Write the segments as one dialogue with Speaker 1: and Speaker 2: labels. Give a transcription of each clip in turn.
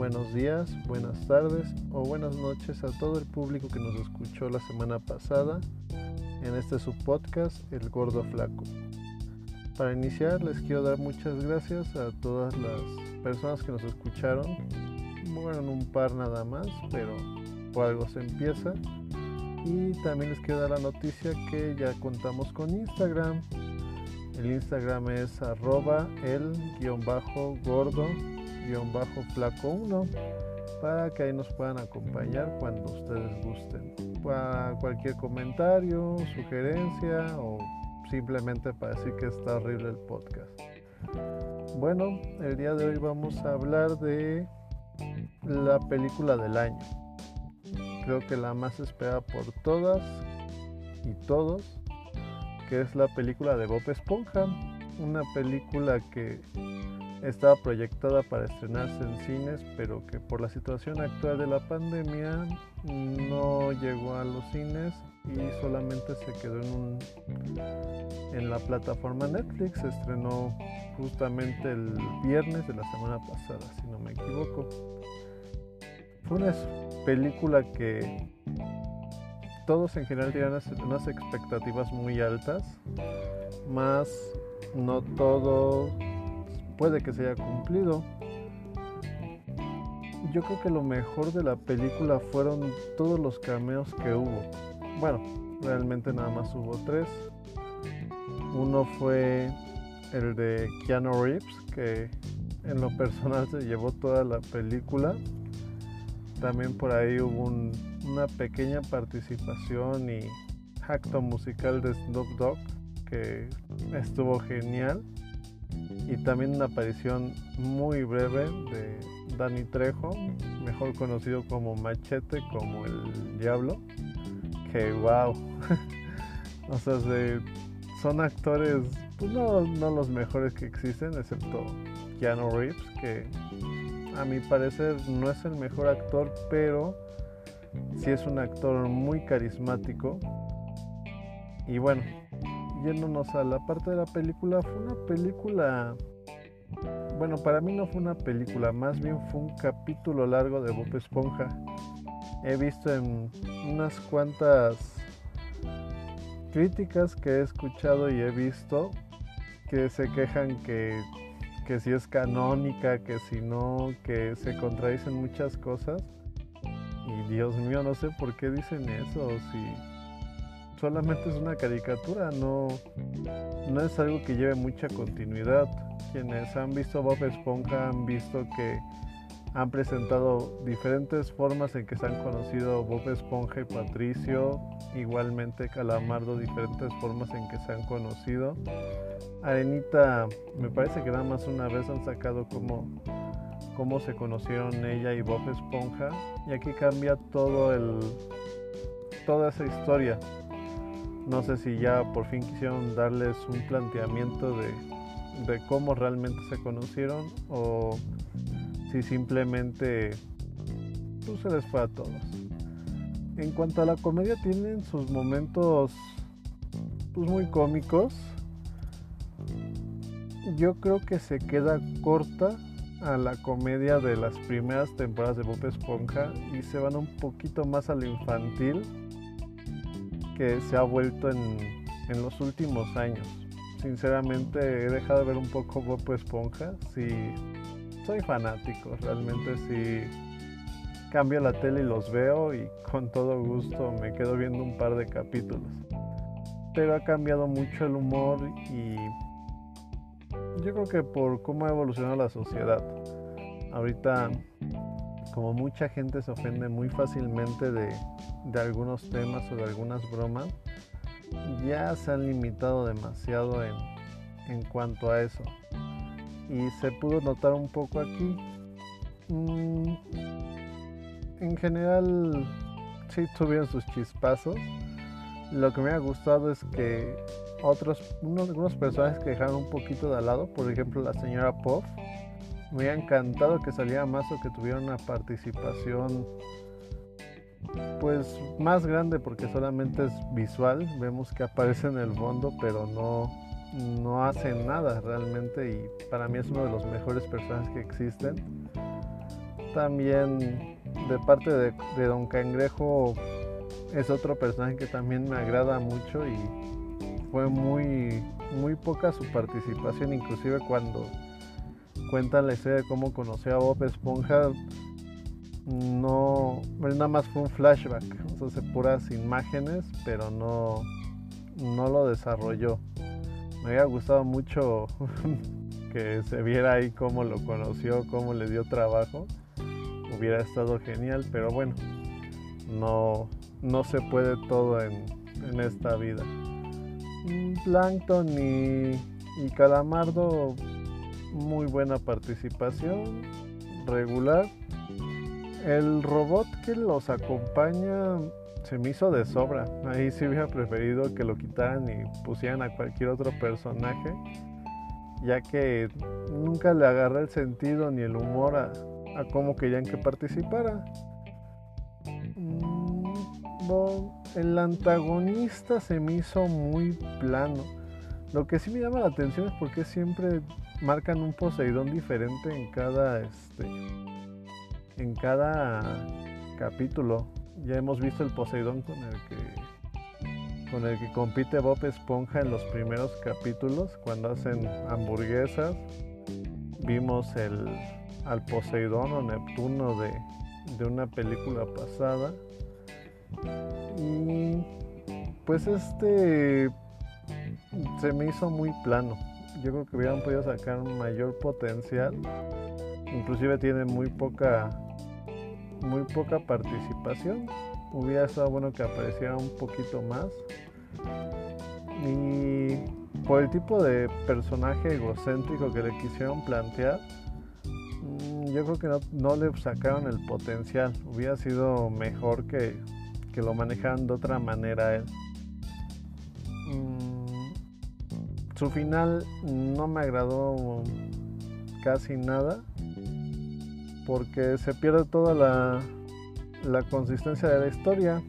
Speaker 1: buenos días, buenas tardes o buenas noches a todo el público que nos escuchó la semana pasada en este subpodcast El Gordo Flaco. Para iniciar les quiero dar muchas gracias a todas las personas que nos escucharon. Bueno, un par nada más, pero por algo se empieza. Y también les quiero dar la noticia que ya contamos con Instagram. El Instagram es arroba el-gordo bajo Flaco1 para que ahí nos puedan acompañar cuando ustedes gusten. Para cualquier comentario, sugerencia o simplemente para decir que está horrible el podcast. Bueno, el día de hoy vamos a hablar de la película del año. Creo que la más esperada por todas y todos, que es la película de Bob Esponja. Una película que estaba proyectada para estrenarse en cines, pero que por la situación actual de la pandemia no llegó a los cines y solamente se quedó en, un, en la plataforma Netflix. Se estrenó justamente el viernes de la semana pasada, si no me equivoco. Fue una película que todos en general tienen unas expectativas muy altas, más no todo puede que se haya cumplido. Yo creo que lo mejor de la película fueron todos los cameos que hubo. Bueno, realmente nada más hubo tres. Uno fue el de Keanu Reeves, que en lo personal se llevó toda la película también por ahí hubo una pequeña participación y acto musical de Snoop Dogg que estuvo genial. Y también una aparición muy breve de Danny Trejo, mejor conocido como Machete, como el Diablo. Que wow. o sea, son actores, pues no, no los mejores que existen, excepto Keanu Reeves, que a mi parecer no es el mejor actor, pero sí es un actor muy carismático. Y bueno, yéndonos a la parte de la película, fue una película... Bueno, para mí no fue una película, más bien fue un capítulo largo de Bob Esponja. He visto en unas cuantas críticas que he escuchado y he visto que se quejan que que si es canónica, que si no, que se contradicen muchas cosas. Y Dios mío, no sé por qué dicen eso, si solamente es una caricatura, no, no es algo que lleve mucha continuidad. Quienes han visto Bob Esponja han visto que han presentado diferentes formas en que se han conocido Bob Esponja y Patricio, igualmente Calamardo, diferentes formas en que se han conocido. Arenita, me parece que nada más una vez han sacado cómo, cómo se conocieron ella y Bob Esponja, y aquí cambia todo el, toda esa historia. No sé si ya por fin quisieron darles un planteamiento de, cómo realmente se conocieron o si simplemente pues, se les fue a todos. En cuanto a la comedia, tienen sus momentos pues, muy cómicos. Yo creo que se queda corta a la comedia de las primeras temporadas de Bob Esponja y se van un poquito más a lo infantil que se ha vuelto en, en los últimos años. Sinceramente he dejado de ver un poco Bob Esponja. Si soy fanático, realmente si cambio la tele y los veo y con todo gusto me quedo viendo un par de capítulos. Pero ha cambiado mucho el humor y yo creo que por cómo ha evolucionado la sociedad. Ahorita como mucha gente se ofende muy fácilmente de, de algunos temas o de algunas bromas, ya se han limitado demasiado en, en cuanto a eso y se pudo notar un poco aquí. Mm, en general, sí tuvieron sus chispazos. Lo que me ha gustado es que otros, unos, algunos personajes que dejaron un poquito de lado, por ejemplo la señora Puff, me ha encantado que saliera más o que tuviera una participación pues más grande porque solamente es visual, vemos que aparece en el fondo pero no no hacen nada realmente y para mí es uno de los mejores personajes que existen. También de parte de, de Don Cangrejo es otro personaje que también me agrada mucho y fue muy, muy poca su participación, inclusive cuando cuentan la historia de cómo conoció a Bob Esponja, no, nada más fue un flashback, o sea, puras imágenes, pero no, no lo desarrolló. Me había gustado mucho que se viera ahí cómo lo conoció, cómo le dio trabajo. Hubiera estado genial, pero bueno, no, no se puede todo en, en esta vida. Plankton y, y Calamardo, muy buena participación, regular. El robot que los acompaña se me hizo de sobra. Ahí sí hubiera preferido que lo quitaran y pusieran a cualquier otro personaje, ya que nunca le agarré el sentido ni el humor a, a cómo querían que participara. el antagonista se me hizo muy plano. Lo que sí me llama la atención es porque siempre marcan un Poseidón diferente en cada este en cada capítulo. Ya hemos visto el Poseidón con el que con el que compite Bob Esponja en los primeros capítulos cuando hacen hamburguesas. Vimos el al Poseidón o Neptuno de, de una película pasada. Y pues este se me hizo muy plano. Yo creo que hubieran podido sacar mayor potencial. Inclusive tiene muy poca muy poca participación. Hubiera estado bueno que apareciera un poquito más. Y por el tipo de personaje egocéntrico que le quisieron plantear, mm, yo creo que no, le sacaron el potencial. Hubiera sido mejor que, que lo manejaran de otra manera él. Su final no me agradó casi nada porque se pierde toda la, consistencia de la historia.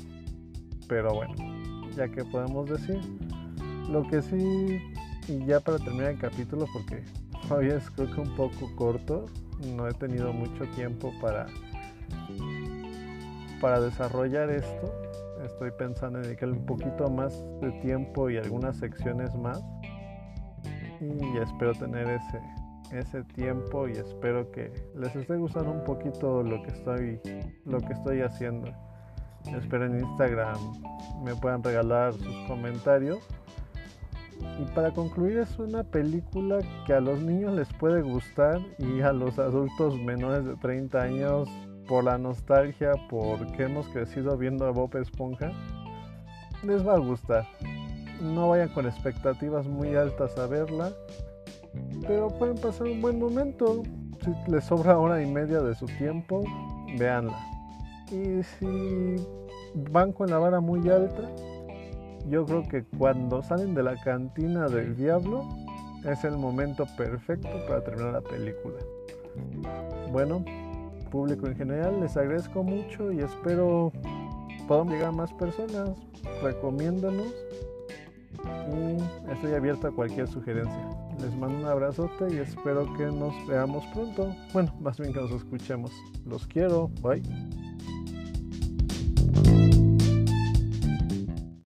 Speaker 1: Pero bueno, ya que podemos decir, lo que sí, y ya para terminar el capítulo, porque hoy es creo que un poco corto, no he tenido mucho tiempo para, para desarrollar esto. Estoy pensando en dedicarle un poquito más de tiempo y algunas secciones más. Y espero tener ese, ese tiempo y espero que les esté gustando un poquito lo que estoy lo que estoy haciendo. Espero en Instagram me puedan regalar sus comentarios. Y para concluir es una película que a los niños les puede gustar y a los adultos menores de 30 años por la nostalgia, porque hemos crecido viendo a Bob Esponja, les va a gustar. No vayan con expectativas muy altas a verla pero pueden pasar un buen momento. Si les sobra hora y media de su tiempo, véanla. Y si van con la vara muy alta, yo creo que cuando salen de la cantina del diablo es el momento perfecto para terminar la película. Bueno, público en general, les agradezco mucho y espero podamos llegar a más personas. Recomiéndanos estoy abierto a cualquier sugerencia. Les mando un abrazote y espero que nos veamos pronto. Bueno, más bien que nos escuchemos. Los quiero. Bye.